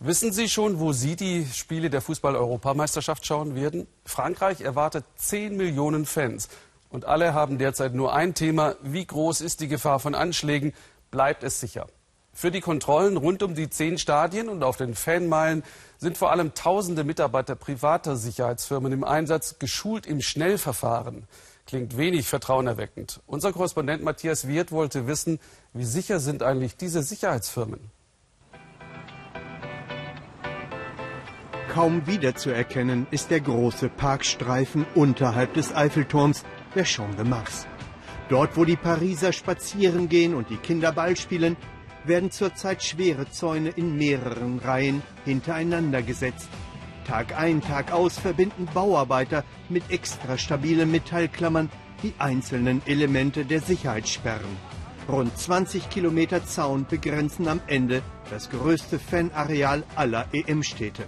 Wissen Sie schon, wo Sie die Spiele der Fußball-Europameisterschaft schauen werden? Frankreich erwartet 10 Millionen Fans. Und alle haben derzeit nur ein Thema. Wie groß ist die Gefahr von Anschlägen? Bleibt es sicher? Für die Kontrollen rund um die zehn Stadien und auf den Fanmeilen sind vor allem tausende Mitarbeiter privater Sicherheitsfirmen im Einsatz, geschult im Schnellverfahren. Klingt wenig vertrauenerweckend. Unser Korrespondent Matthias Wirth wollte wissen, wie sicher sind eigentlich diese Sicherheitsfirmen? Kaum wiederzuerkennen ist der große Parkstreifen unterhalb des Eiffelturms, der Champ de Mars. Dort, wo die Pariser spazieren gehen und die Kinder Ball spielen, werden zurzeit schwere Zäune in mehreren Reihen hintereinander gesetzt. Tag ein, Tag aus verbinden Bauarbeiter mit extra stabilen Metallklammern die einzelnen Elemente der Sicherheitssperren. Rund 20 Kilometer Zaun begrenzen am Ende das größte Fanareal aller EM-Städte.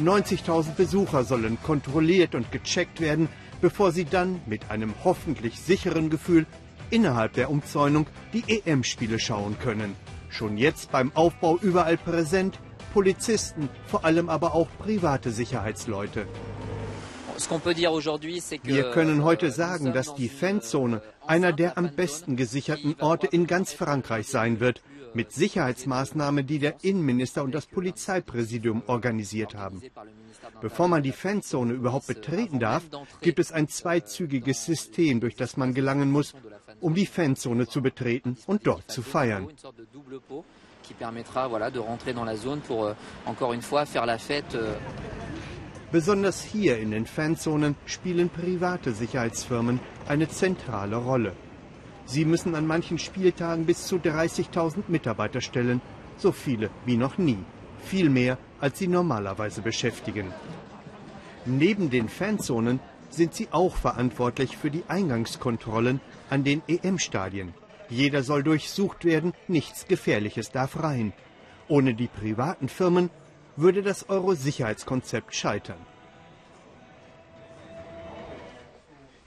90.000 Besucher sollen kontrolliert und gecheckt werden, bevor sie dann mit einem hoffentlich sicheren Gefühl innerhalb der Umzäunung die EM-Spiele schauen können. Schon jetzt beim Aufbau überall präsent, Polizisten, vor allem aber auch private Sicherheitsleute. Wir können heute sagen, dass die Fanzone einer der am besten gesicherten Orte in ganz Frankreich sein wird mit Sicherheitsmaßnahmen, die der Innenminister und das Polizeipräsidium organisiert haben. Bevor man die Fanzone überhaupt betreten darf, gibt es ein zweizügiges System, durch das man gelangen muss, um die Fanzone zu betreten und dort zu feiern. Besonders hier in den Fanzonen spielen private Sicherheitsfirmen eine zentrale Rolle. Sie müssen an manchen Spieltagen bis zu 30.000 Mitarbeiter stellen, so viele wie noch nie. Viel mehr, als sie normalerweise beschäftigen. Neben den Fanzonen sind sie auch verantwortlich für die Eingangskontrollen an den EM-Stadien. Jeder soll durchsucht werden, nichts Gefährliches darf rein. Ohne die privaten Firmen würde das Euro-Sicherheitskonzept scheitern.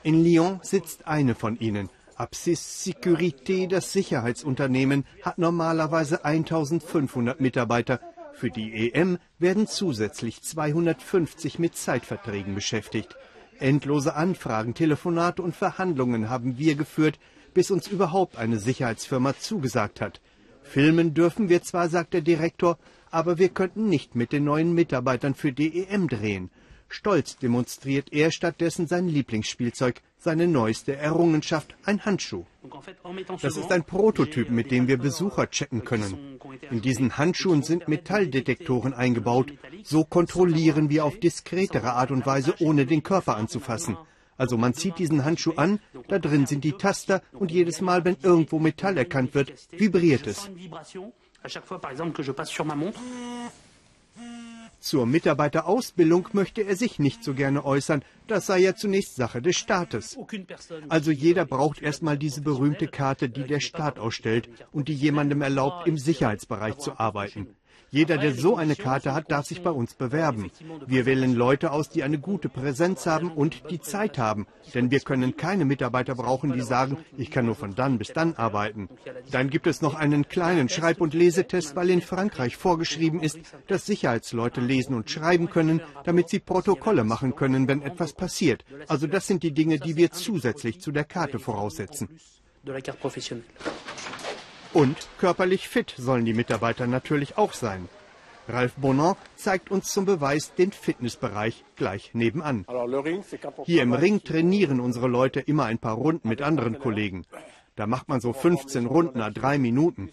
In Lyon sitzt eine von ihnen, Apsis Securité, das Sicherheitsunternehmen, hat normalerweise 1500 Mitarbeiter. Für die EM werden zusätzlich 250 mit Zeitverträgen beschäftigt. Endlose Anfragen, Telefonate und Verhandlungen haben wir geführt, bis uns überhaupt eine Sicherheitsfirma zugesagt hat. Filmen dürfen wir zwar, sagt der Direktor, aber wir könnten nicht mit den neuen Mitarbeitern für die EM drehen. Stolz demonstriert er stattdessen sein Lieblingsspielzeug, seine neueste Errungenschaft, ein Handschuh. Das ist ein Prototyp, mit dem wir Besucher checken können. In diesen Handschuhen sind Metalldetektoren eingebaut. So kontrollieren wir auf diskretere Art und Weise, ohne den Körper anzufassen. Also man zieht diesen Handschuh an, da drin sind die Taster und jedes Mal, wenn irgendwo Metall erkannt wird, vibriert es. Zur Mitarbeiterausbildung möchte er sich nicht so gerne äußern. Das sei ja zunächst Sache des Staates. Also jeder braucht erstmal diese berühmte Karte, die der Staat ausstellt und die jemandem erlaubt, im Sicherheitsbereich zu arbeiten. Jeder, der so eine Karte hat, darf sich bei uns bewerben. Wir wählen Leute aus, die eine gute Präsenz haben und die Zeit haben. Denn wir können keine Mitarbeiter brauchen, die sagen, ich kann nur von dann bis dann arbeiten. Dann gibt es noch einen kleinen Schreib- und Lesetest, weil in Frankreich vorgeschrieben ist, dass Sicherheitsleute lesen und schreiben können, damit sie Protokolle machen können, wenn etwas passiert. Also das sind die Dinge, die wir zusätzlich zu der Karte voraussetzen. Und körperlich fit sollen die Mitarbeiter natürlich auch sein. Ralf Bonan zeigt uns zum Beweis den Fitnessbereich gleich nebenan. Hier im Ring trainieren unsere Leute immer ein paar Runden mit anderen Kollegen. Da macht man so 15 Runden nach drei Minuten.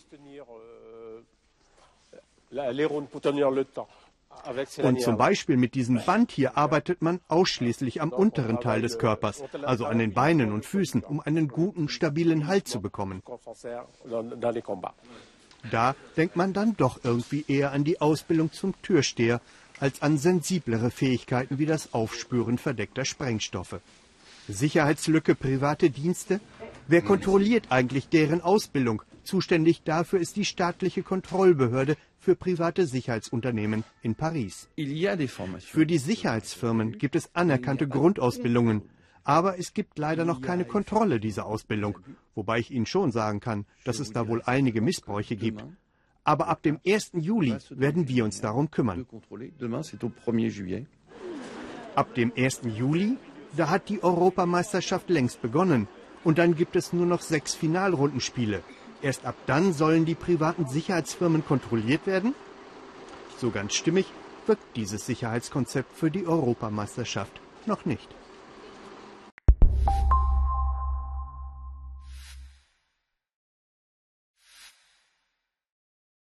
Und zum Beispiel mit diesem Band hier arbeitet man ausschließlich am unteren Teil des Körpers, also an den Beinen und Füßen, um einen guten, stabilen Halt zu bekommen. Da denkt man dann doch irgendwie eher an die Ausbildung zum Türsteher als an sensiblere Fähigkeiten wie das Aufspüren verdeckter Sprengstoffe. Sicherheitslücke private Dienste? Wer kontrolliert eigentlich deren Ausbildung? Zuständig dafür ist die staatliche Kontrollbehörde für private Sicherheitsunternehmen in Paris. Für die Sicherheitsfirmen gibt es anerkannte Grundausbildungen, aber es gibt leider noch keine Kontrolle dieser Ausbildung, wobei ich Ihnen schon sagen kann, dass es da wohl einige Missbräuche gibt. Aber ab dem 1. Juli werden wir uns darum kümmern. Ab dem 1. Juli, da hat die Europameisterschaft längst begonnen. Und dann gibt es nur noch sechs Finalrundenspiele. Erst ab dann sollen die privaten Sicherheitsfirmen kontrolliert werden? So ganz stimmig wirkt dieses Sicherheitskonzept für die Europameisterschaft noch nicht.